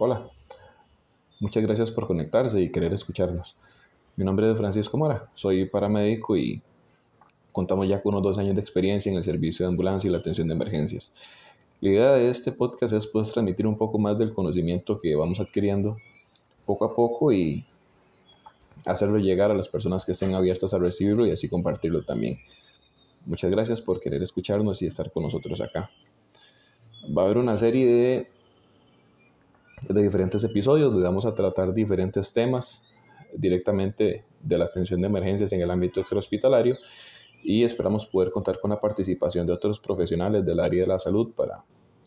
Hola, muchas gracias por conectarse y querer escucharnos. Mi nombre es Francisco Mora, soy paramédico y contamos ya con unos dos años de experiencia en el servicio de ambulancia y la atención de emergencias. La idea de este podcast es pues transmitir un poco más del conocimiento que vamos adquiriendo poco a poco y hacerlo llegar a las personas que estén abiertas a recibirlo y así compartirlo también. Muchas gracias por querer escucharnos y estar con nosotros acá. Va a haber una serie de de diferentes episodios donde vamos a tratar diferentes temas directamente de la atención de emergencias en el ámbito extrahospitalario y esperamos poder contar con la participación de otros profesionales del área de la salud para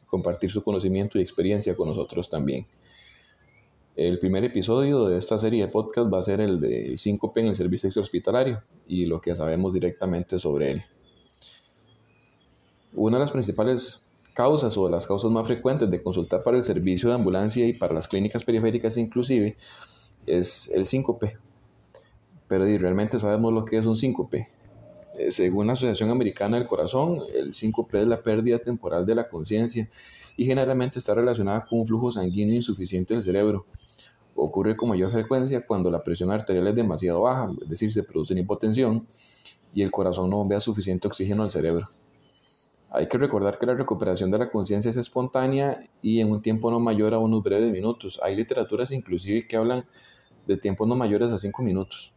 compartir su conocimiento y experiencia con nosotros también. El primer episodio de esta serie de podcast va a ser el del síncope en el servicio extrahospitalario y lo que sabemos directamente sobre él. Una de las principales causas o las causas más frecuentes de consultar para el servicio de ambulancia y para las clínicas periféricas inclusive es el síncope. Pero realmente sabemos lo que es un síncope. Eh, según la Asociación Americana del Corazón, el síncope es la pérdida temporal de la conciencia y generalmente está relacionada con un flujo sanguíneo insuficiente del cerebro. Ocurre con mayor frecuencia cuando la presión arterial es demasiado baja, es decir, se produce una hipotensión y el corazón no bombea suficiente oxígeno al cerebro. Hay que recordar que la recuperación de la conciencia es espontánea y en un tiempo no mayor a unos breves minutos. Hay literaturas inclusive que hablan de tiempos no mayores a 5 minutos.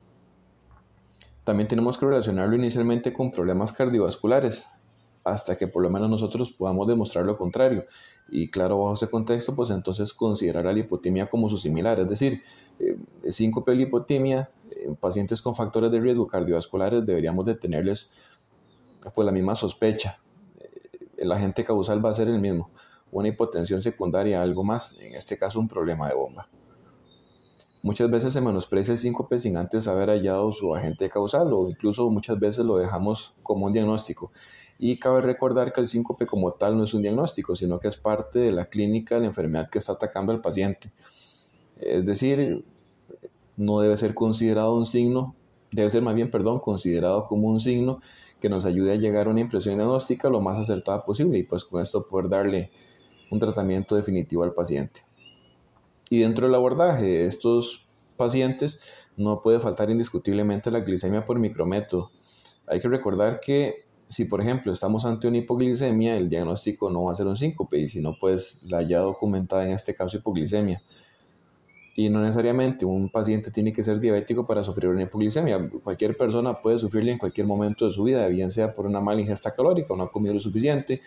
También tenemos que relacionarlo inicialmente con problemas cardiovasculares, hasta que por lo menos nosotros podamos demostrar lo contrario. Y claro, bajo ese contexto, pues entonces considerar la hipotimia como su similar, es decir, eh, síncope y hipotimia, en pacientes con factores de riesgo cardiovasculares deberíamos de tenerles pues, la misma sospecha, el agente causal va a ser el mismo, una hipotensión secundaria, algo más, en este caso un problema de bomba. Muchas veces se menosprecia el síncope sin antes haber hallado su agente causal o incluso muchas veces lo dejamos como un diagnóstico. Y cabe recordar que el síncope como tal no es un diagnóstico, sino que es parte de la clínica de la enfermedad que está atacando al paciente. Es decir, no debe ser considerado un signo, debe ser más bien, perdón, considerado como un signo que nos ayude a llegar a una impresión diagnóstica lo más acertada posible y pues con esto poder darle un tratamiento definitivo al paciente. Y dentro del abordaje de estos pacientes no puede faltar indiscutiblemente la glicemia por micrométodo. Hay que recordar que si por ejemplo estamos ante una hipoglicemia, el diagnóstico no va a ser un síncope y si no pues la ya documentada en este caso hipoglicemia. Y no necesariamente un paciente tiene que ser diabético para sufrir una hipoglicemia. Cualquier persona puede sufrirla en cualquier momento de su vida, bien sea por una mala ingesta calórica, no ha comido lo suficiente,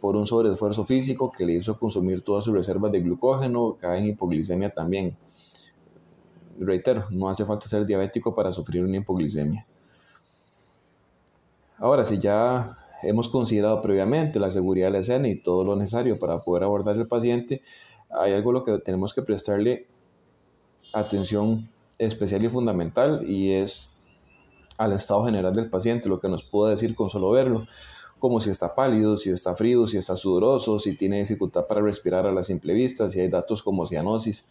por un sobreesfuerzo físico que le hizo consumir todas sus reservas de glucógeno, cae en hipoglicemia también. Reitero, no hace falta ser diabético para sufrir una hipoglicemia. Ahora, si ya hemos considerado previamente la seguridad de la escena y todo lo necesario para poder abordar al paciente, hay algo a lo que tenemos que prestarle atención especial y fundamental y es al estado general del paciente, lo que nos puede decir con solo verlo, como si está pálido, si está frío, si está sudoroso, si tiene dificultad para respirar a la simple vista, si hay datos como cianosis.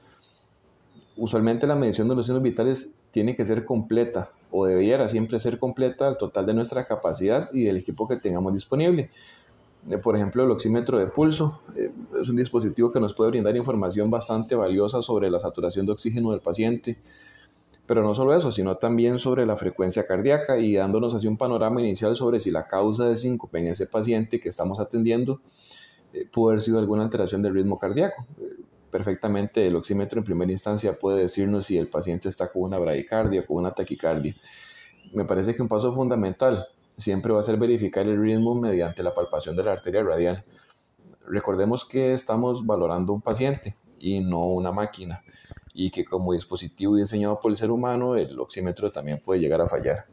Usualmente la medición de los signos vitales tiene que ser completa o debiera siempre ser completa al total de nuestra capacidad y del equipo que tengamos disponible. Eh, por ejemplo, el oxímetro de pulso eh, es un dispositivo que nos puede brindar información bastante valiosa sobre la saturación de oxígeno del paciente, pero no solo eso, sino también sobre la frecuencia cardíaca y dándonos así un panorama inicial sobre si la causa de síncope en ese paciente que estamos atendiendo eh, puede haber sido alguna alteración del ritmo cardíaco. perfectamente el oxímetro en primera instancia puede decirnos si el paciente está con una bradicardia o con una taquicardia. Me parece que un paso fundamental siempre va a ser verificar el ritmo mediante la palpación de la arteria radial. Recordemos que estamos valorando un paciente y no una máquina y que como dispositivo diseñado por el ser humano el oxímetro también puede llegar a fallar.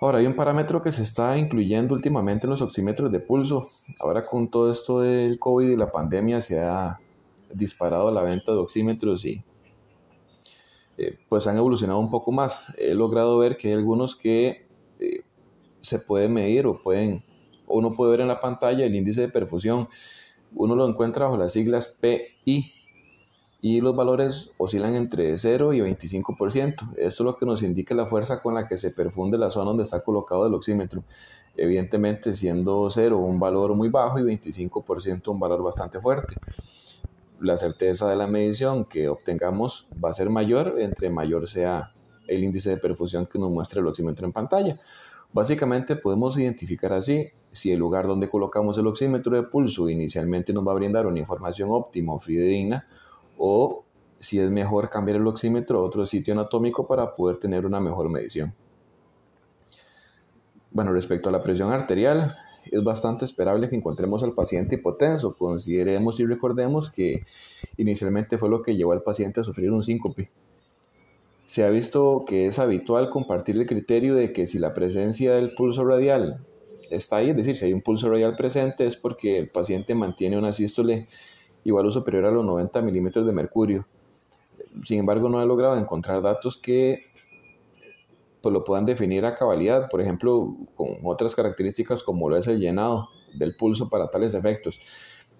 Ahora hay un parámetro que se está incluyendo últimamente en los oxímetros de pulso. Ahora con todo esto del COVID y la pandemia se ha disparado la venta de oxímetros y eh, pues han evolucionado un poco más. He logrado ver que hay algunos que eh, se puede medir o pueden, uno puede ver en la pantalla el índice de perfusión. Uno lo encuentra bajo las siglas PI y los valores oscilan entre 0 y 25%. Esto es lo que nos indica la fuerza con la que se perfunde la zona donde está colocado el oxímetro. Evidentemente siendo 0 un valor muy bajo y 25% un valor bastante fuerte. la certeza de la medición que obtengamos va a ser mayor entre mayor sea el índice de perfusión que nos muestra el oxímetro en pantalla. Básicamente podemos identificar así si el lugar donde colocamos el oxímetro de pulso inicialmente nos va a brindar una información óptima o fidedigna o si es mejor cambiar el oxímetro a otro sitio anatómico para poder tener una mejor medición. Bueno, respecto a la presión arterial, es bastante esperable que encontremos al paciente hipotenso. Consideremos y recordemos que inicialmente fue lo que llevó al paciente a sufrir un síncope. Se ha visto que es habitual compartir el criterio de que si la presencia del pulso radial está ahí, es decir, si hay un pulso radial presente, es porque el paciente mantiene una sístole igual o superior a los 90 milímetros de mercurio. Sin embargo, no he logrado encontrar datos que pues, lo puedan definir a cabalidad, por ejemplo, con otras características como lo es el llenado del pulso para tales efectos.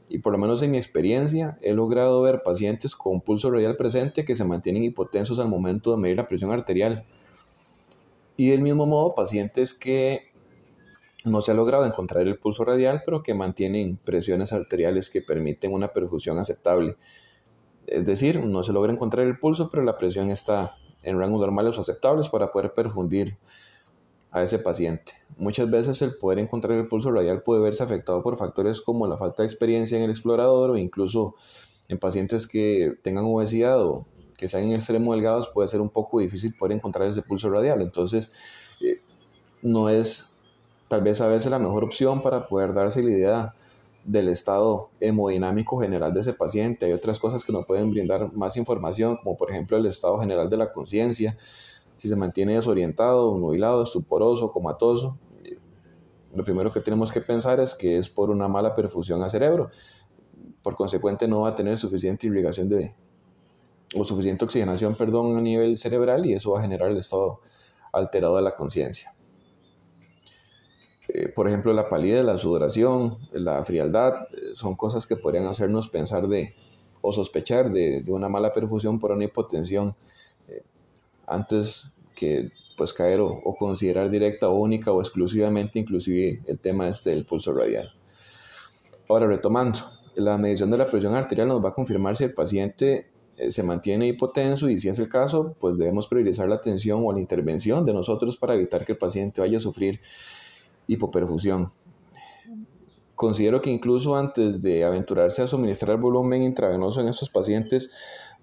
Y por lo menos en mi experiencia he logrado ver pacientes con pulso radial presente que se mantienen hipotensos al momento de medir la presión arterial. Y del mismo modo, pacientes que no se ha logrado encontrar el pulso radial, pero que mantienen presiones arteriales que permiten una perfusión aceptable. Es decir, no se logra encontrar el pulso, pero la presión está en rangos normales aceptables para poder perfundir a ese paciente. Muchas veces el poder encontrar el pulso radial puede verse afectado por factores como la falta de experiencia en el explorador o incluso en pacientes que tengan obesidad o que sean en extremo delgados puede ser un poco difícil poder encontrar ese pulso radial. Entonces, eh, no es tal vez a veces la mejor opción para poder darse la idea del estado hemodinámico general de ese paciente. Hay otras cosas que nos pueden brindar más información, como por ejemplo el estado general de la conciencia, si se mantiene desorientado, nubilado, estuporoso, comatoso. Lo primero que tenemos que pensar es que es por una mala perfusión al cerebro. Por consecuente no va a tener suficiente irrigación de o suficiente oxigenación, perdón, a nivel cerebral y eso va a generar el estado alterado de la conciencia. Eh, por ejemplo, la palidez, la sudoración, la frialdad, eh, son cosas que podrían hacernos pensar de o sospechar de, una mala perfusión por una hipotensión antes que pues caer o, considerar directa o única o exclusivamente inclusive el tema este del pulso radial. Ahora retomando, la medición de la presión arterial nos va a confirmar si el paciente se mantiene hipotenso y si es el caso, pues debemos priorizar la atención o la intervención de nosotros para evitar que el paciente vaya a sufrir hipoperfusión. Considero que incluso antes de aventurarse a suministrar volumen intravenoso en estos pacientes,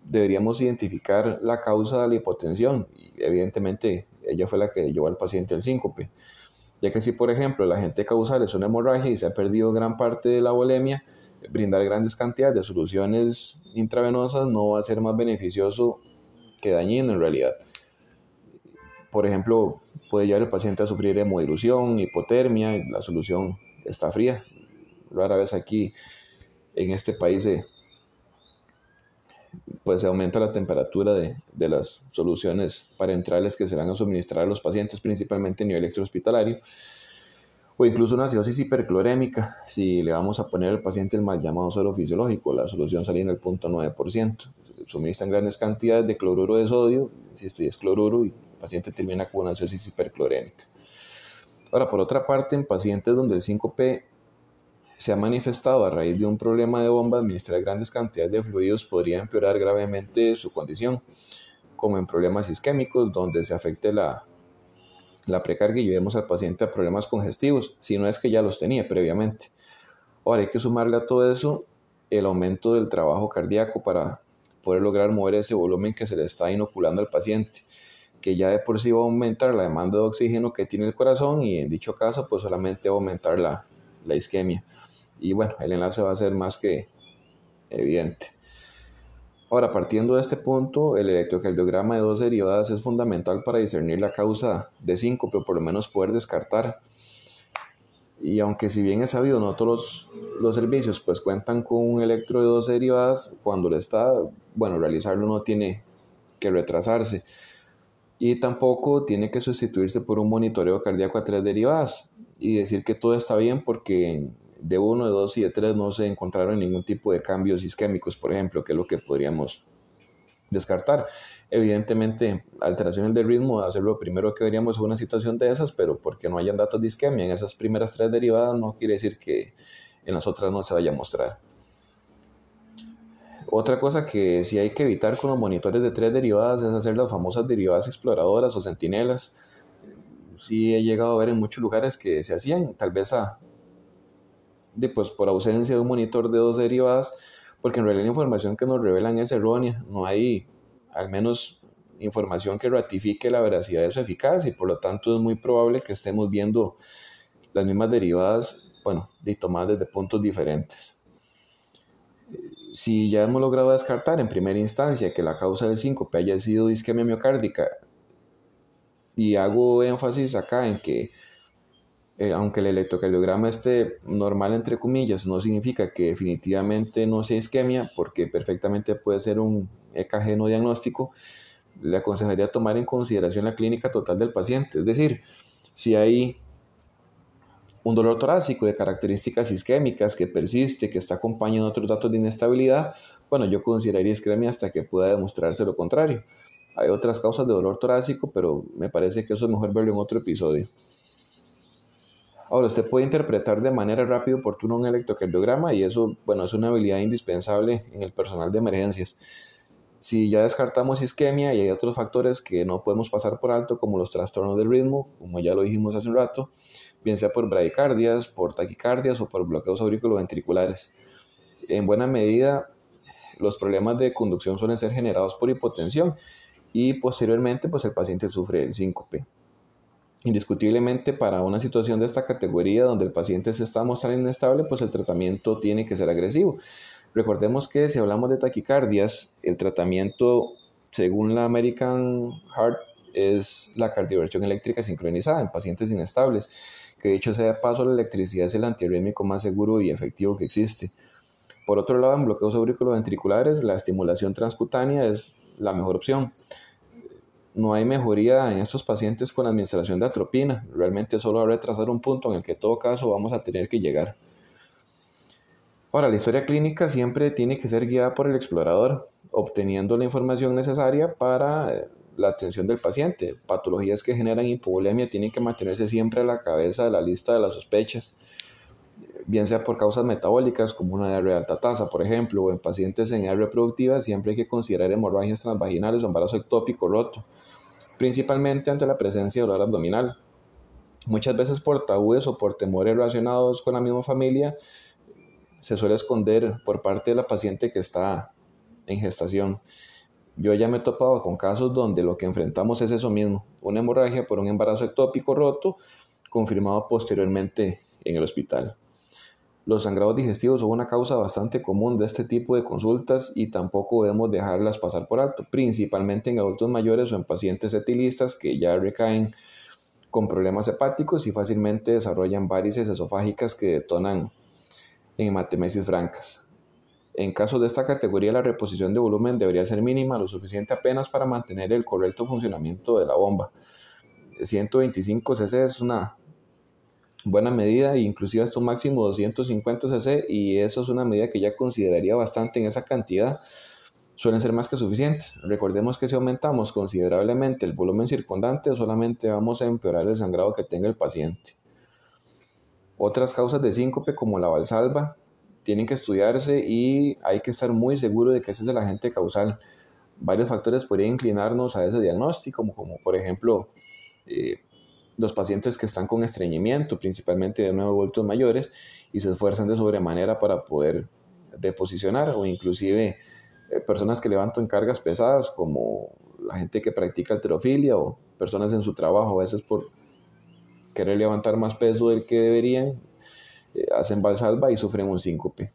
deberíamos identificar la causa de la hipotensión. Y evidentemente, ella fue la que llevó al paciente al síncope. Ya que si, por ejemplo, la agente causal es una hemorragia y se ha perdido gran parte de la volemia, brindar grandes cantidades de soluciones intravenosas no va a ser más beneficioso que dañino en realidad. Por ejemplo, puede llevar el paciente a sufrir hemodilución, hipotermia, la solución está fría. Rara vez aquí en este país se, pues se aumenta la temperatura de, de, las soluciones parenterales que se van a suministrar a los pacientes, principalmente a nivel extrahospitalario, o incluso una acidosis hiperclorémica, si le vamos a poner al paciente el mal llamado suelo fisiológico, la solución en el 0.9%. Suministran grandes cantidades de cloruro de sodio, si esto es cloruro, y paciente termina con una acidosis hiperclorémica. Ahora, por otra parte, en pacientes donde el 5P se ha manifestado a raíz de un problema de bomba, administrar grandes cantidades de fluidos podría empeorar gravemente su condición, como en problemas isquémicos, donde se afecte la, la precarga y llevemos al paciente a problemas congestivos, si no es que ya los tenía previamente. Ahora hay que sumarle a todo eso el aumento del trabajo cardíaco para poder lograr mover ese volumen que se le está inoculando al paciente que ya de por sí va a aumentar la demanda de oxígeno que tiene el corazón y en dicho caso pues solamente va a aumentar la, la isquemia. Y bueno, el enlace va a ser más que evidente. Ahora, partiendo de este punto, el electrocardiograma de dos derivadas es fundamental para discernir la causa de síncope o por lo menos poder descartar. Y aunque si bien es sabido, no todos los, los servicios pues cuentan con un electro de dos derivadas, cuando le está, bueno, realizarlo no tiene que retrasarse y tampoco tiene que sustituirse por un monitoreo cardíaco a tres derivadas y decir que todo está bien porque de uno, de dos y de tres no se encontraron ningún tipo de cambios isquémicos, por ejemplo, que es lo que podríamos descartar. Evidentemente, alteraciones del ritmo ser lo primero que veríamos en una situación de esas, pero porque no hayan datos de isquemia en esas primeras tres derivadas no quiere decir que en las otras no se vaya a mostrar. Otra cosa que sí hay que evitar con los monitores de tres derivadas es hacer las famosas derivadas exploradoras o centinelas. Sí he llegado a ver en muchos lugares que se hacían, tal vez a, de, pues, por ausencia de un monitor de dos derivadas, porque en realidad la información que nos revelan es errónea, no hay al menos información que ratifique la veracidad de su eficacia y por lo tanto es muy probable que estemos viendo las mismas derivadas, bueno, de tomadas desde puntos diferentes. Si ya hemos logrado descartar en primera instancia que la causa del síncope haya sido isquemia miocárdica, y hago énfasis acá en que eh, aunque el electrocardiograma esté normal entre comillas, no significa que definitivamente no sea isquemia, porque perfectamente puede ser un EKG no diagnóstico, le aconsejaría tomar en consideración la clínica total del paciente. Es decir, si hay un dolor torácico de características isquémicas que persiste, que está acompañado de otros datos de inestabilidad, bueno, yo consideraría isquemia hasta que pueda demostrarse lo contrario. Hay otras causas de dolor torácico, pero me parece que eso es mejor verlo en otro episodio. Ahora, usted puede interpretar de manera rápida y oportuna un electrocardiograma y eso, bueno, es una habilidad indispensable en el personal de emergencias. Si ya descartamos isquemia y hay otros factores que no podemos pasar por alto, como los trastornos del ritmo, como ya lo dijimos hace un rato, bien sea por bradicardias, por taquicardias o por bloqueos auriculoventriculares. En buena medida, los problemas de conducción suelen ser generados por hipotensión y posteriormente pues el paciente sufre el síncope. Indiscutiblemente para una situación de esta categoría donde el paciente se está mostrando inestable, pues el tratamiento tiene que ser agresivo. Recordemos que si hablamos de taquicardias, el tratamiento según la American Heart es la cardioversión eléctrica sincronizada en pacientes inestables, que de hecho sea de paso la electricidad es el antiarrítmico más seguro y efectivo que existe. Por otro lado, en bloqueos auriculoventriculares, la estimulación transcutánea es la mejor opción no hay mejoría en estos pacientes con la administración de atropina. Realmente solo va a retrasar un punto en el que en todo caso vamos a tener que llegar. Ahora, la historia clínica siempre tiene que ser guiada por el explorador, obteniendo la información necesaria para eh, la atención del paciente. Patologías que generan hipovolemia tienen que mantenerse siempre a la cabeza de la lista de las sospechas, bien sea por causas metabólicas como una diarrea de alta tasa, por ejemplo, o en pacientes en edad reproductiva siempre hay que considerar hemorragias transvaginales o embarazo ectópico roto principalmente ante la presencia de dolor abdominal. Muchas veces por tabúes o por temores relacionados con la misma familia, se suele esconder por parte de la paciente que está en gestación. Yo ya me he topado con casos donde lo que enfrentamos es eso mismo, una hemorragia por un embarazo ectópico roto, confirmado posteriormente en el hospital. Los sangrados digestivos son una causa bastante común de este tipo de consultas y tampoco debemos dejarlas pasar por alto, principalmente en adultos mayores o en pacientes etilistas que ya recaen con problemas hepáticos y fácilmente desarrollan varices esofágicas que detonan en hematemesis francas. En casos de esta categoría, la reposición de volumen debería ser mínima, lo suficiente apenas para mantener el correcto funcionamiento de la bomba. 125 cc es una buena medida, inclusive hasta un máximo 250 cc, y eso es una medida que ya consideraría bastante en esa cantidad, suelen ser más que suficientes. Recordemos que si aumentamos considerablemente el volumen circundante, solamente vamos a empeorar el sangrado que tenga el paciente. Otras causas de síncope como la valsalva tienen que estudiarse y hay que estar muy seguro de que ese es el agente causal. Varios factores podrían inclinarnos a ese diagnóstico, como, como por ejemplo eh, los pacientes que están con estreñimiento, principalmente de nuevo adultos mayores, y se esfuerzan de sobremanera para poder deposicionar o inclusive eh, personas que levantan cargas pesadas como la gente que practica alterofilia o personas en su trabajo a veces por querer levantar más peso del que deberían, eh, hacen valsalva y sufren un síncope.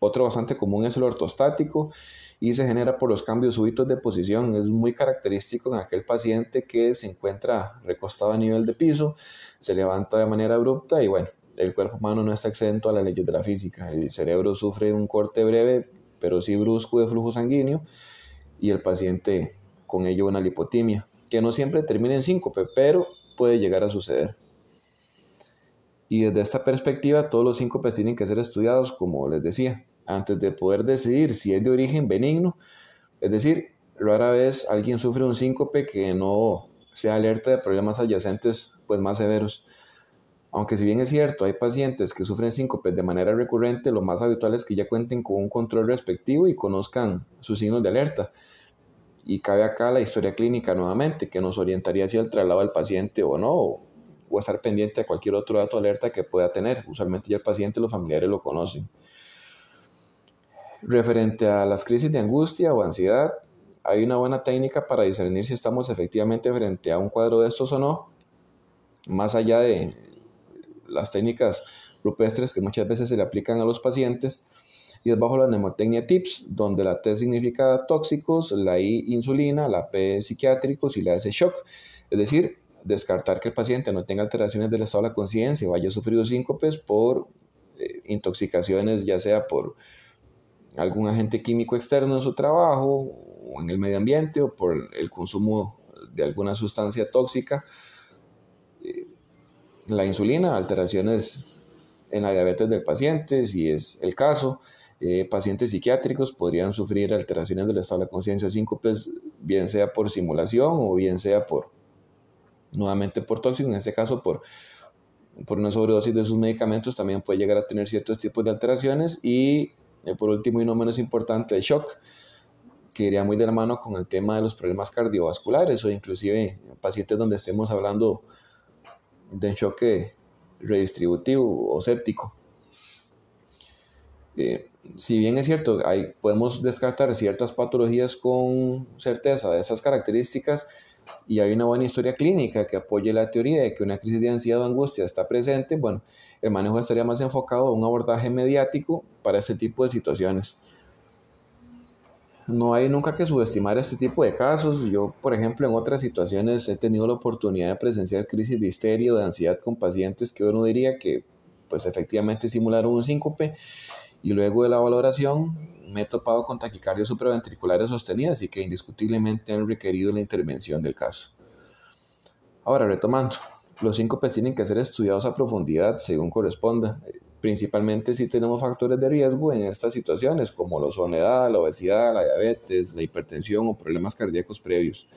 Otro bastante común es el ortostático y se genera por los cambios súbitos de posición. Es muy característico en aquel paciente que se encuentra recostado a nivel de piso, se levanta de manera abrupta y bueno, el cuerpo humano no está exento a las leyes de la física. El cerebro sufre un corte breve, pero sí brusco de flujo sanguíneo y el paciente con ello una lipotimia, que no siempre termina en síncope, pero puede llegar a suceder. Y desde esta perspectiva, todos los síncopes tienen que ser estudiados, como les decía, antes de poder decidir si es de origen benigno. Es decir, rara vez alguien sufre un síncope que no sea alerta de problemas adyacentes pues más severos. Aunque si bien es cierto, hay pacientes que sufren síncopes de manera recurrente, lo más habitual es que ya cuenten con un control respectivo y conozcan sus signos de alerta. Y cabe acá la historia clínica nuevamente, que nos orientaría hacia el traslado del paciente o no, o, estar pendiente de cualquier otro dato alerta que pueda tener. Usualmente ya el paciente y los familiares lo conocen. Referente a las crisis de angustia o ansiedad, hay una buena técnica para discernir si estamos efectivamente frente a un cuadro de estos o no, más allá de las técnicas rupestres que muchas veces se le aplican a los pacientes, y es bajo la mnemotecnia TIPS, donde la T significa tóxicos, la I insulina, la P psiquiátricos y la S shock. Es decir, descartar que el paciente no tenga alteraciones del estado de la conciencia o haya sufrido síncopes por eh, intoxicaciones, ya sea por algún agente químico externo en su trabajo o en el medio ambiente o por el consumo de alguna sustancia tóxica. Eh, la insulina, alteraciones en la diabetes del paciente, si es el caso. Eh, pacientes psiquiátricos podrían sufrir alteraciones del estado de conciencia síncopes, bien sea por simulación o bien sea por, nuevamente por tóxico, en este caso por, por una sobredosis de sus medicamentos, también puede llegar a tener ciertos tipos de alteraciones. Y eh, por último y no menos importante, el shock, que iría muy de la mano con el tema de los problemas cardiovasculares o inclusive pacientes donde estemos hablando de enchoque redistributivo o séptico. Eh, si bien es cierto, hay, podemos descartar ciertas patologías con certeza de esas características y hay una buena historia clínica que apoye la teoría de que una crisis de ansiedad o angustia está presente, bueno, el manejo estaría más enfocado a un abordaje mediático para este tipo de situaciones no hay nunca que subestimar este tipo de casos. Yo, por ejemplo, en otras situaciones he tenido la oportunidad de presenciar crisis de histeria de ansiedad con pacientes que uno diría que, pues, efectivamente simularon un síncope y luego de la valoración me he topado con taquicardias supraventriculares sostenidas y que indiscutiblemente han requerido la intervención del caso. Ahora, retomando, los síncopes tienen que ser estudiados a profundidad según corresponda principalmente si tenemos factores de riesgo en estas situaciones, como la soledad, la obesidad, la diabetes, la hipertensión o problemas cardíacos previos.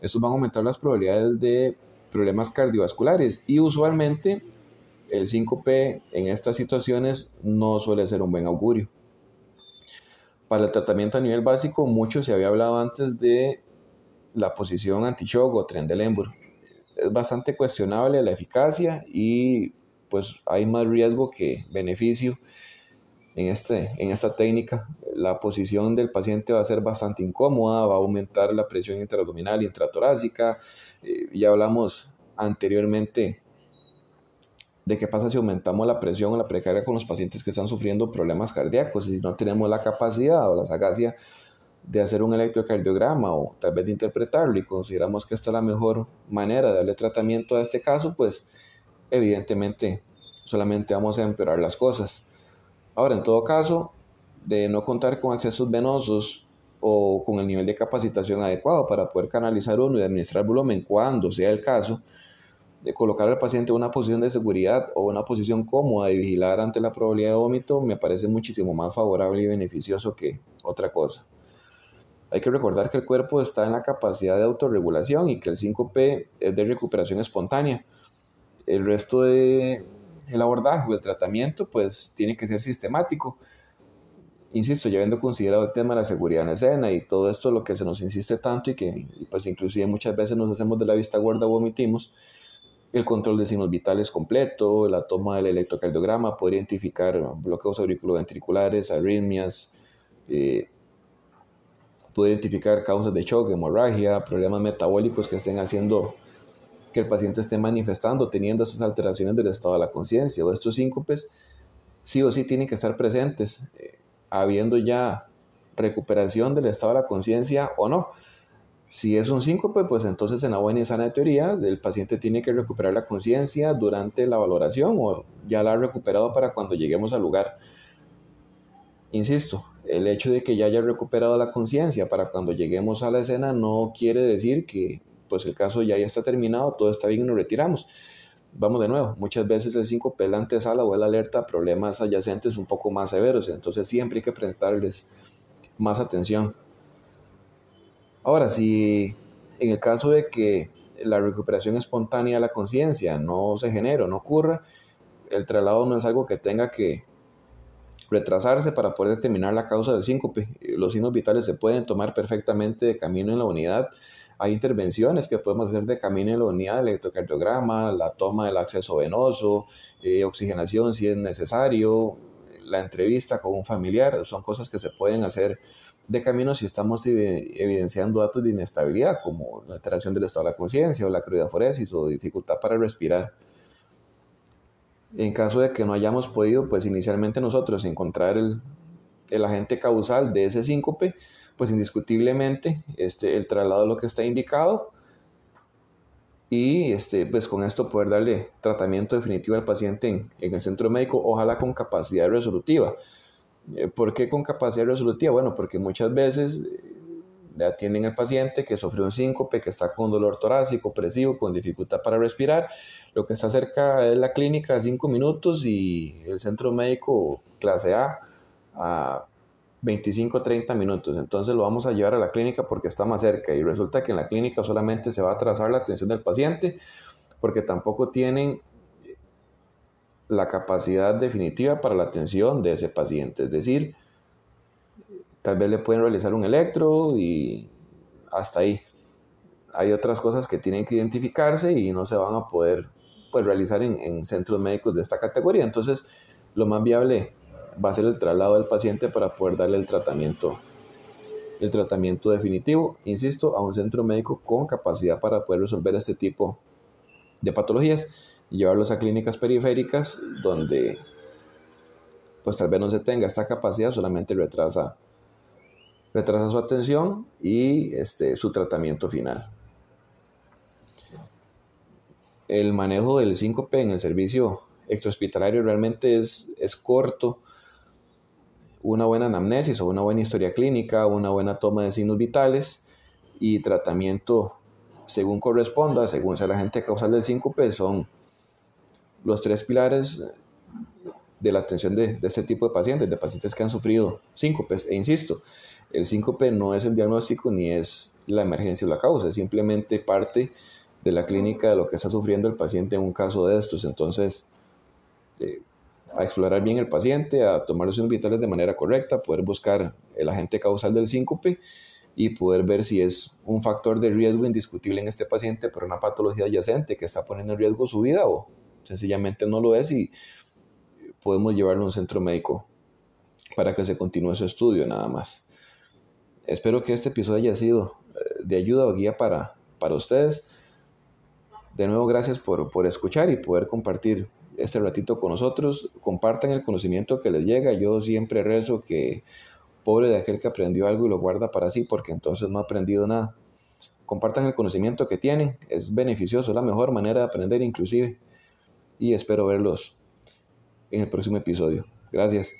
Estos van a aumentar las probabilidades de problemas cardiovasculares y usualmente el 5P en estas situaciones no suele ser un buen augurio. Para el tratamiento a nivel básico, mucho se había hablado antes de la posición anti-shock o tren del Es bastante cuestionable la eficacia y pues hay más riesgo que beneficio en, este, en esta técnica. La posición del paciente va a ser bastante incómoda, va a aumentar la presión intraabdominal intratorácica. Eh, ya hablamos anteriormente de qué pasa si aumentamos la presión o la precarga con los pacientes que están sufriendo problemas cardíacos y si no tenemos la capacidad o la sagacia de hacer un electrocardiograma o tal vez de interpretarlo y consideramos que esta es la mejor manera de darle tratamiento a este caso, pues evidentemente solamente vamos a empeorar las cosas. Ahora, en todo caso, de no contar con accesos venosos o con el nivel de capacitación adecuado para poder canalizar uno y administrar volumen cuando sea el caso, de colocar al paciente en una posición de seguridad o una posición cómoda y vigilar ante la probabilidad de vómito me parece muchísimo más favorable y beneficioso que otra cosa. Hay que recordar que el cuerpo está en la capacidad de autorregulación y que el 5P es de recuperación espontánea el resto de el abordaje o el tratamiento pues tiene que ser sistemático. Insisto, ya habiendo considerado el tema de la seguridad en escena y todo esto lo que se nos insiste tanto y que pues inclusive muchas veces nos hacemos de la vista gorda o omitimos, el control de signos vitales completo, la toma del electrocardiograma, poder identificar bloqueos auriculoventriculares, arritmias, eh, poder identificar causas de shock, hemorragia, problemas metabólicos que estén haciendo que el paciente esté manifestando, teniendo esas alteraciones del estado de la conciencia o estos síncopes, sí o sí tienen que estar presentes, eh, habiendo ya recuperación del estado de la conciencia o no. Si es un síncope, pues entonces en la buena y sana teoría, el paciente tiene que recuperar la conciencia durante la valoración o ya la ha recuperado para cuando lleguemos al lugar. Insisto, el hecho de que ya haya recuperado la conciencia para cuando lleguemos a la escena no quiere decir que pues el caso ya, ya está terminado, todo está bien y nos retiramos. Vamos de nuevo, muchas veces el 5 p la antesala o el alerta a problemas adyacentes un poco más severos, entonces siempre hay que prestarles más atención. Ahora, si en el caso de que la recuperación espontánea de la conciencia no se genera, no ocurra, el traslado no es algo que tenga que retrasarse para poder determinar la causa del síncope. Los signos vitales se pueden tomar perfectamente de camino en la unidad. Hay intervenciones que podemos hacer de camino en la unidad, el electrocardiograma, la toma del acceso venoso, eh, oxigenación si es necesario, la entrevista con un familiar, son cosas que se pueden hacer de camino si estamos evidenciando datos de inestabilidad, como la alteración del estado de la conciencia o la criodaforesis o dificultad para respirar. En caso de que no hayamos podido, pues inicialmente nosotros encontrar el, el agente causal de ese síncope, pues indiscutiblemente este, el traslado es lo que está indicado y este, pues con esto poder darle tratamiento definitivo al paciente en, en el centro médico, ojalá con capacidad resolutiva. Eh, ¿Por qué con capacidad resolutiva? Bueno, porque muchas veces atienden al paciente que sufrió un síncope, que está con dolor torácico, opresivo, con dificultad para respirar. Lo que está cerca es la clínica a 5 minutos y el centro médico clase A a 25 30 minutos. Entonces lo vamos a llevar a la clínica porque está más cerca y resulta que en la clínica solamente se va a atrasar la atención del paciente porque tampoco tienen la capacidad definitiva para la atención de ese paciente. Es decir, Tal vez le pueden realizar un electro y hasta ahí. Hay otras cosas que tienen que identificarse y no se van a poder pues, realizar en, centros médicos de esta categoría. Entonces, lo más viable va a ser el traslado del paciente para poder darle el tratamiento, el tratamiento definitivo, insisto, a un centro médico con capacidad para poder resolver este tipo de patologías y llevarlos a clínicas periféricas donde pues tal vez no se tenga esta capacidad, solamente retrasa retrasa su atención y este, su tratamiento final. El manejo del síncope en el servicio extrahospitalario realmente es, es corto. Una buena anamnesis o una buena historia clínica, una buena toma de signos vitales y tratamiento según corresponda, según sea la agente causal del síncope, son los tres pilares de la atención de, este tipo de pacientes, de pacientes que han sufrido síncopes. E insisto, el síncope no es el diagnóstico ni es la emergencia o la causa, es simplemente parte de la clínica de lo que está sufriendo el paciente en un caso de estos. Entonces, eh, a explorar bien el paciente, a tomar los vitales de manera correcta, poder buscar el agente causal del síncope y poder ver si es un factor de riesgo indiscutible en este paciente por una patología adyacente que está poniendo en riesgo su vida o sencillamente no lo es y podemos llevarlo a un centro médico para que se continúe su estudio nada más. Espero que este episodio haya sido eh, de ayuda o guía para, para ustedes. De nuevo, gracias por, por escuchar y poder compartir este ratito con nosotros. Compartan el conocimiento que les llega. Yo siempre rezo que pobre de aquel que aprendió algo y lo guarda para sí, porque entonces no ha aprendido nada. Compartan el conocimiento que tienen. Es beneficioso, es la mejor manera de aprender inclusive. Y espero verlos en el próximo episodio. Gracias.